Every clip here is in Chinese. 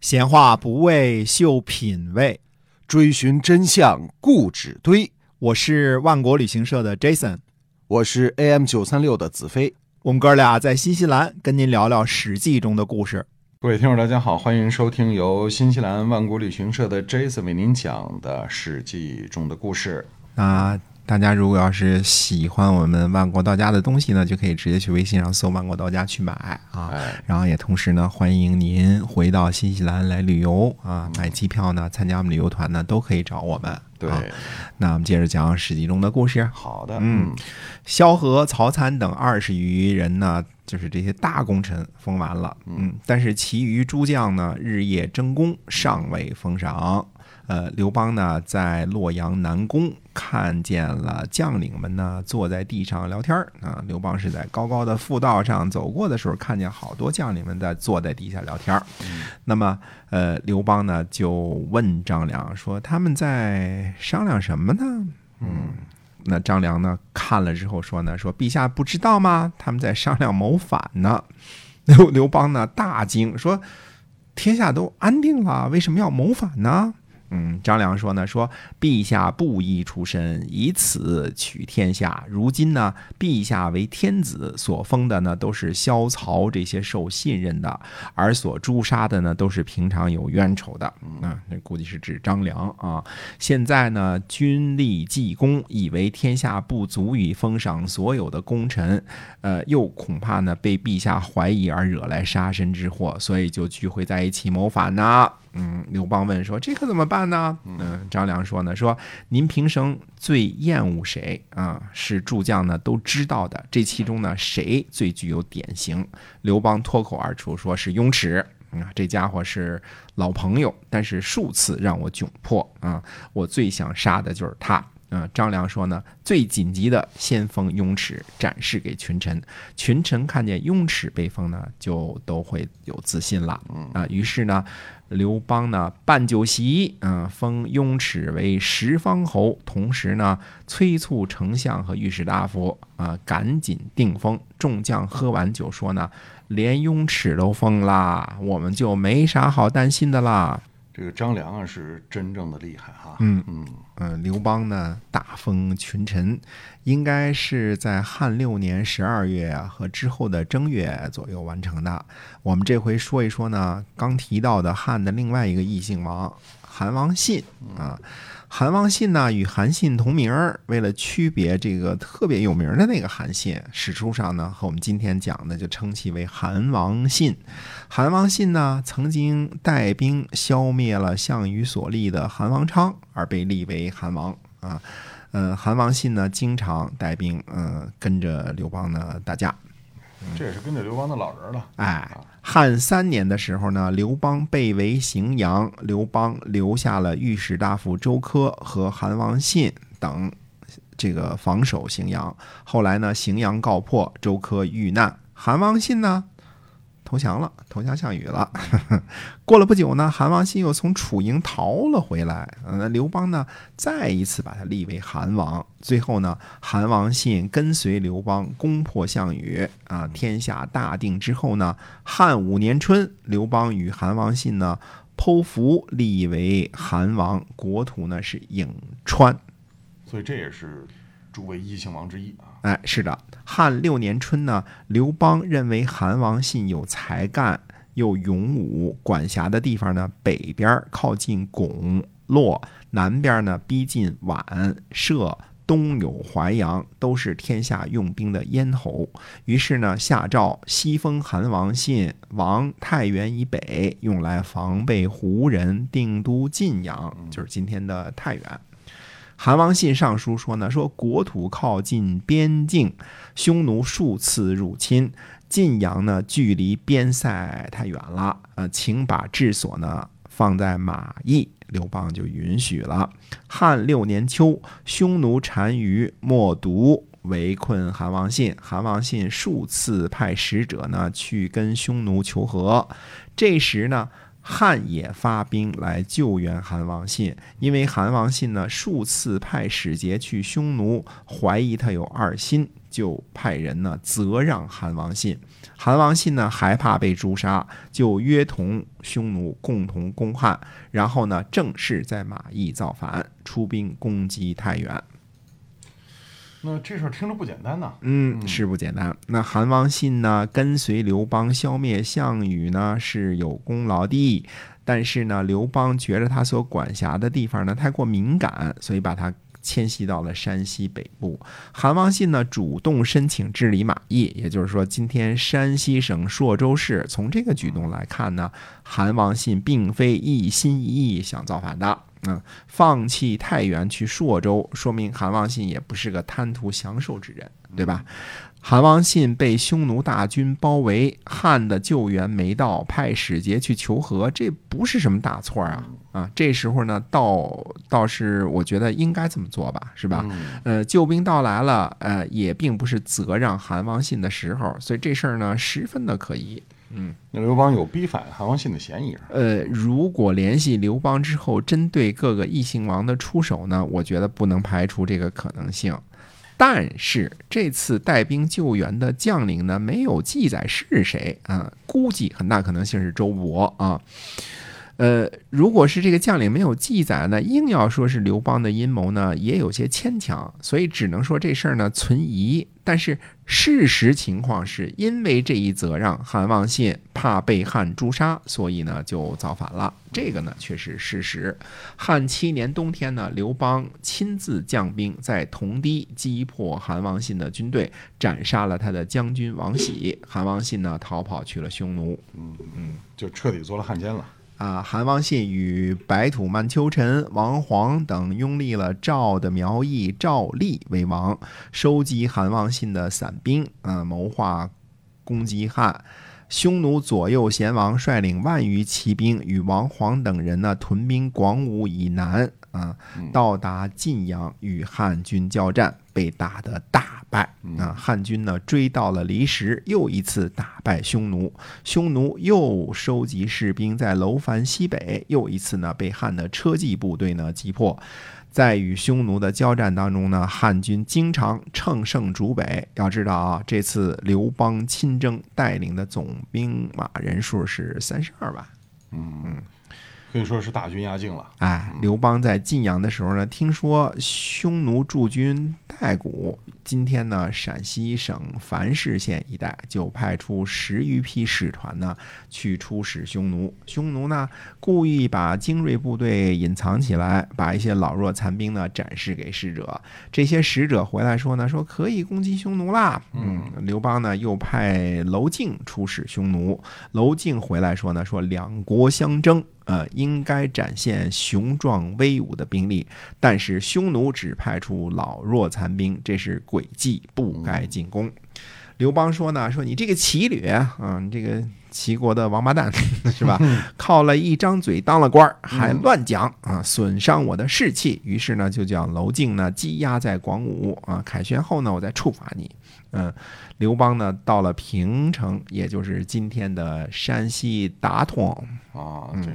闲话不为秀品味，追寻真相固执堆。我是万国旅行社的 Jason，我是 AM 九三六的子飞。我们哥俩在新西兰跟您聊聊《史记》中的故事。各位听众，大家好，欢迎收听由新西兰万国旅行社的 Jason 为您讲的《史记》中的故事。啊，大家如果要是喜欢我们万国到家的东西呢，就可以直接去微信上搜“万国到家”去买啊。哎，然后也同时呢，欢迎您回到新西兰来旅游啊，买机票呢，参加我们旅游团呢，都可以找我们。对，啊那我们接着讲《史记》中的故事。好的，嗯，萧何、曹参等二十余人呢，就是这些大功臣封完了，嗯，但是其余诸将呢，日夜争功，尚未封赏。呃，刘邦呢，在洛阳南宫看见了将领们呢，坐在地上聊天儿啊。刘邦是在高高的复道上走过的时候，看见好多将领们在坐在地下聊天儿。那么，呃，刘邦呢就问张良说：“他们在商量什么呢？”嗯，那张良呢看了之后说呢：“说陛下不知道吗？他们在商量谋反呢。”刘刘邦呢大惊说：“天下都安定了，为什么要谋反呢？”嗯，张良说呢，说陛下布衣出身，以此取天下。如今呢，陛下为天子，所封的呢都是萧曹这些受信任的，而所诛杀的呢都是平常有冤仇的。啊，那估计是指张良啊。现在呢，君立济功，以为天下不足以封赏所有的功臣，呃，又恐怕呢被陛下怀疑而惹来杀身之祸，所以就聚会在一起谋反呢。嗯，刘邦问说：“这可怎么办呢？”嗯，张良说呢：“说您平生最厌恶谁啊？是诸将呢都知道的。这其中呢，谁最具有典型？”刘邦脱口而出说是雍齿。啊，这家伙是老朋友，但是数次让我窘迫啊！我最想杀的就是他。啊，张良说呢，最紧急的先封雍齿，展示给群臣。群臣看见雍齿被封呢，就都会有自信了。啊，于是呢，刘邦呢办酒席，嗯、封雍齿为十方侯，同时呢催促丞相和御史大夫啊、赶紧定封。众将喝完酒说呢，连雍齿都封啦，我们就没啥好担心的啦。这个张良啊是真正的厉害哈。嗯嗯，嗯，刘邦呢大封群臣，应该是在汉六年十二月啊和之后的正月左右完成的。我们这回说一说呢，刚提到的汉的另外一个异姓王韩王信啊。韩王信呢与韩信同名，为了区别这个特别有名的那个韩信，史书上呢和我们今天讲的就称其为韩王信。韩王信呢曾经带兵消灭了项羽所立的韩王昌，而被立为韩王啊。呃，韩王信呢经常带兵，呃，跟着刘邦呢打架。这也是跟着刘邦的老人了。哎，汉三年的时候呢，刘邦被围荥阳，刘邦留下了御史大夫周苛和韩王信等这个防守荥阳。后来呢，荥阳告破，周苛遇难，韩王信呢投降了，投降项羽了。过了不久呢，韩王信又从楚营逃了回来。呃刘邦呢，再一次把他立为韩王。最后呢，韩王信跟随刘邦攻破项羽啊，天下大定之后呢，汉五年春，刘邦与韩王信呢剖腹立为韩王，国土呢是颍川。所以这也是诸位异姓王之一啊。哎，是的，汉六年春呢，刘邦认为韩王信有才干，又勇武，管辖的地方呢，北边靠近巩、洛，南边呢逼近宛、涉。东有淮阳，都是天下用兵的咽喉。于是呢，下诏西封韩王信王太原以北，用来防备胡人，定都晋阳，就是今天的太原。韩王信上书说呢，说国土靠近边境，匈奴数次入侵，晋阳呢距离边塞太远了，呃，请把治所呢放在马邑，刘邦就允许了。汉六年秋，匈奴单于冒毒围困韩王信，韩王信数次派使者呢去跟匈奴求和，这时呢。汉也发兵来救援韩王信，因为韩王信呢数次派使节去匈奴，怀疑他有二心，就派人呢责让韩王信。韩王信呢害怕被诛杀，就约同匈奴共同攻汉，然后呢正式在马邑造反，出兵攻击太原。那这事儿听着不简单呐。嗯，是不简单。那韩王信呢，跟随刘邦消灭项羽呢，是有功劳的。但是呢，刘邦觉着他所管辖的地方呢太过敏感，所以把他迁徙到了山西北部。韩王信呢，主动申请治理马邑，也就是说，今天山西省朔州市。从这个举动来看呢，韩王信并非一心一意想造反的。嗯，放弃太原去朔州，说明韩王信也不是个贪图享受之人，对吧？韩王信被匈奴大军包围，汉的救援没到，派使节去求和，这不是什么大错啊！啊，这时候呢，倒倒是我觉得应该这么做吧，是吧？呃，救兵到来了，呃，也并不是责让韩王信的时候，所以这事儿呢，十分的可疑。嗯，那刘邦有逼反韩王信的嫌疑。呃，如果联系刘邦之后，针对各个异姓王的出手呢，我觉得不能排除这个可能性。但是这次带兵救援的将领呢，没有记载是谁啊？估计很大可能性是周勃啊。呃，如果是这个将领没有记载呢，硬要说是刘邦的阴谋呢，也有些牵强，所以只能说这事儿呢存疑。但是事实情况是因为这一责让，韩王信怕被汉诛杀，所以呢就造反了。这个呢却是事实。汉七年冬天呢，刘邦亲自将兵在同堤击破韩王信的军队，斩杀了他的将军王喜。韩王信呢逃跑去了匈奴。嗯嗯，就彻底做了汉奸了。啊，韩王信与白土曼丘臣、王黄等拥立了赵的苗裔赵立为王，收集韩王信的散兵，啊，谋划攻击汉。匈奴左右贤王率领万余骑兵，与王黄等人呢屯兵广武以南。啊，到达晋阳与汉军交战，被打得大败。啊，汉军呢追到了离石，又一次打败匈奴。匈奴又收集士兵在楼烦西北，又一次呢被汉的车骑部队呢击破。在与匈奴的交战当中呢，汉军经常乘胜逐北。要知道啊，这次刘邦亲征带领的总兵马人数是三十二万。嗯。可以说是大军压境了。哎，刘邦在晋阳的时候呢，听说匈奴驻军代谷，今天呢陕西省樊氏县一带，就派出十余批使团呢去出使匈奴。匈奴呢故意把精锐部队隐藏起来，把一些老弱残兵呢展示给使者。这些使者回来说呢，说可以攻击匈奴啦。嗯，刘邦呢又派娄敬出使匈奴。娄敬回来说呢，说两国相争。呃，应该展现雄壮威武的兵力，但是匈奴只派出老弱残兵，这是诡计，不该进攻。刘邦说呢，说你这个骑旅啊，你这个齐国的王八蛋 是吧？靠了一张嘴当了官，还乱讲啊，损伤我的士气。于是呢，就将娄敬呢羁押在广武啊，凯旋后呢，我再处罚你。嗯，刘邦呢到了平城，也就是今天的山西达通啊，这。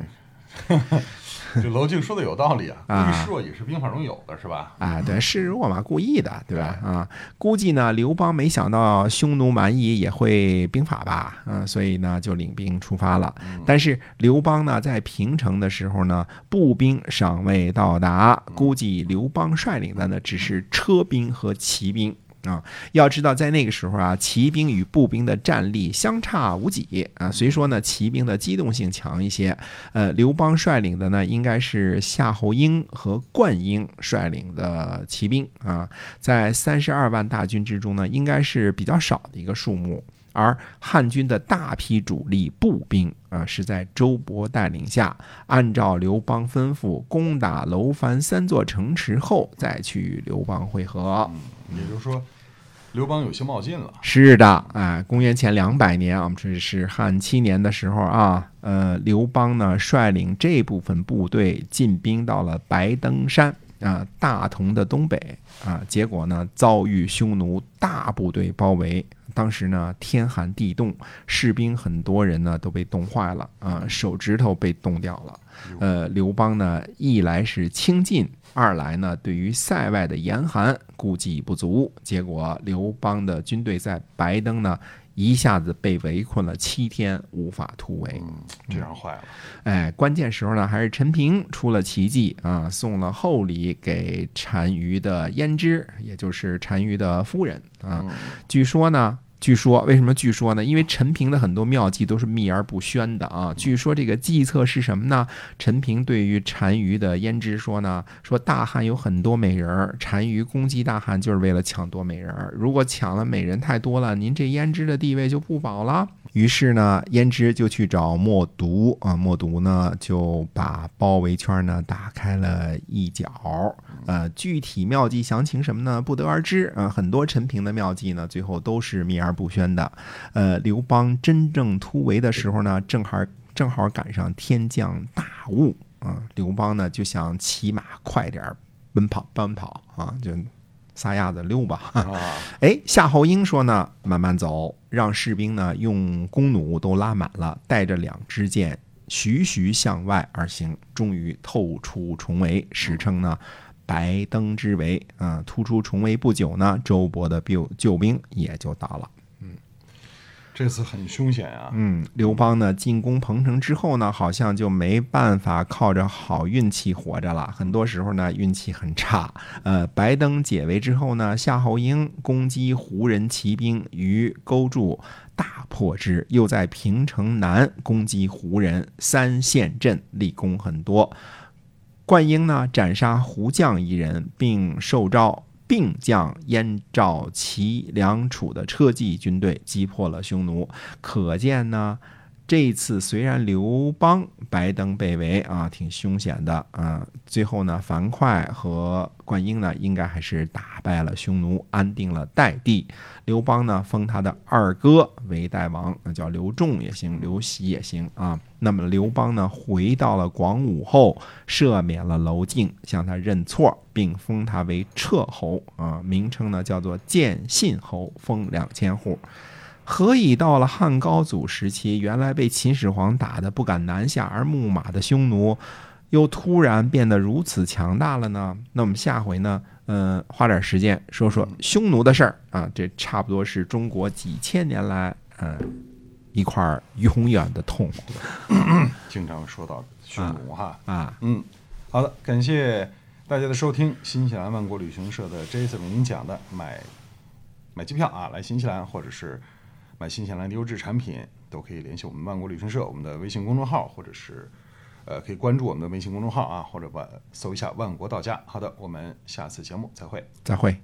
这娄敬说的有道理啊，故意示弱也是兵法中有的，是吧？啊，对，示弱嘛，故意的，对吧？啊，估计呢，刘邦没想到匈奴蛮夷也会兵法吧？嗯，所以呢，就领兵出发了。但是刘邦呢，在平城的时候呢，步兵尚未到达，估计刘邦率领的呢，只是车兵和骑兵。啊，要知道在那个时候啊，骑兵与步兵的战力相差无几啊。虽说呢，骑兵的机动性强一些，呃，刘邦率领的呢，应该是夏侯婴和灌婴率领的骑兵啊，在三十二万大军之中呢，应该是比较少的一个数目。而汉军的大批主力步兵啊，是在周勃带领下，按照刘邦吩咐攻打楼烦三座城池后，再去与刘邦会合。也就是说。刘邦有些冒进了。是的，哎，公元前两百年，我们这是汉七年的时候啊，呃，刘邦呢率领这部分部队进兵到了白登山啊，大同的东北啊，结果呢遭遇匈奴大部队包围，当时呢天寒地冻，士兵很多人呢都被冻坏了啊，手指头被冻掉了。呃，刘邦呢一来是轻进，二来呢对于塞外的严寒顾忌不足，结果刘邦的军队在白登呢。一下子被围困了七天，无法突围。嗯，这样坏了。哎，关键时候呢，还是陈平出了奇迹啊，送了厚礼给单于的胭脂，也就是单于的夫人啊。据说呢。据说，为什么据说呢？因为陈平的很多妙计都是秘而不宣的啊。据说这个计策是什么呢？陈平对于单于的胭脂说呢：“说大汉有很多美人儿，单于攻击大汉就是为了抢夺美人儿。如果抢了美人太多了，您这胭脂的地位就不保了。”于是呢，胭脂就去找默毒啊，默毒呢就把包围圈呢打开了一角。呃，具体妙计详情什么呢？不得而知啊。很多陈平的妙计呢，最后都是秘而不宣的。呃，刘邦真正突围的时候呢，正好正好赶上天降大雾啊。刘邦呢就想骑马快点奔跑奔跑啊，就。撒丫子溜吧！哎，夏侯婴说呢，慢慢走，让士兵呢用弓弩都拉满了，带着两支箭，徐徐向外而行，终于透出重围，史称呢白登之围。啊，突出重围不久呢，周勃的救救兵也就到了。这次很凶险啊！嗯，刘邦呢进攻彭城之后呢，好像就没办法靠着好运气活着了。很多时候呢，运气很差。呃，白登解围之后呢，夏侯婴攻击胡人骑兵于勾筑，大破之；又在平城南攻击胡人，三县阵，立功很多。灌婴呢斩杀胡将一人，并受诏。并将燕赵齐梁楚的车骑军队击破了匈奴，可见呢，这一次虽然刘邦白登被围啊，挺凶险的啊，最后呢，樊哙和灌婴呢，应该还是打败了匈奴，安定了代地。刘邦呢，封他的二哥为代王，那叫刘仲也行，刘喜也行啊。那么刘邦呢，回到了广武后，赦免了娄敬，向他认错，并封他为彻侯啊，名称呢叫做建信侯，封两千户。何以到了汉高祖时期，原来被秦始皇打得不敢南下而牧马的匈奴，又突然变得如此强大了呢？那我们下回呢？嗯，花点时间说说匈奴的事儿啊，这差不多是中国几千年来嗯一块永远的痛。经常说到匈奴哈啊，嗯，好的，感谢大家的收听。新西兰万国旅行社的 Jason 为您讲的买买机票啊，来新西兰或者是新西兰的优质产品，都可以联系我们万国旅行社我们的微信公众号或者是。呃，可以关注我们的微信公众号啊，或者把搜一下“万国到家”。好的，我们下次节目再会，再会。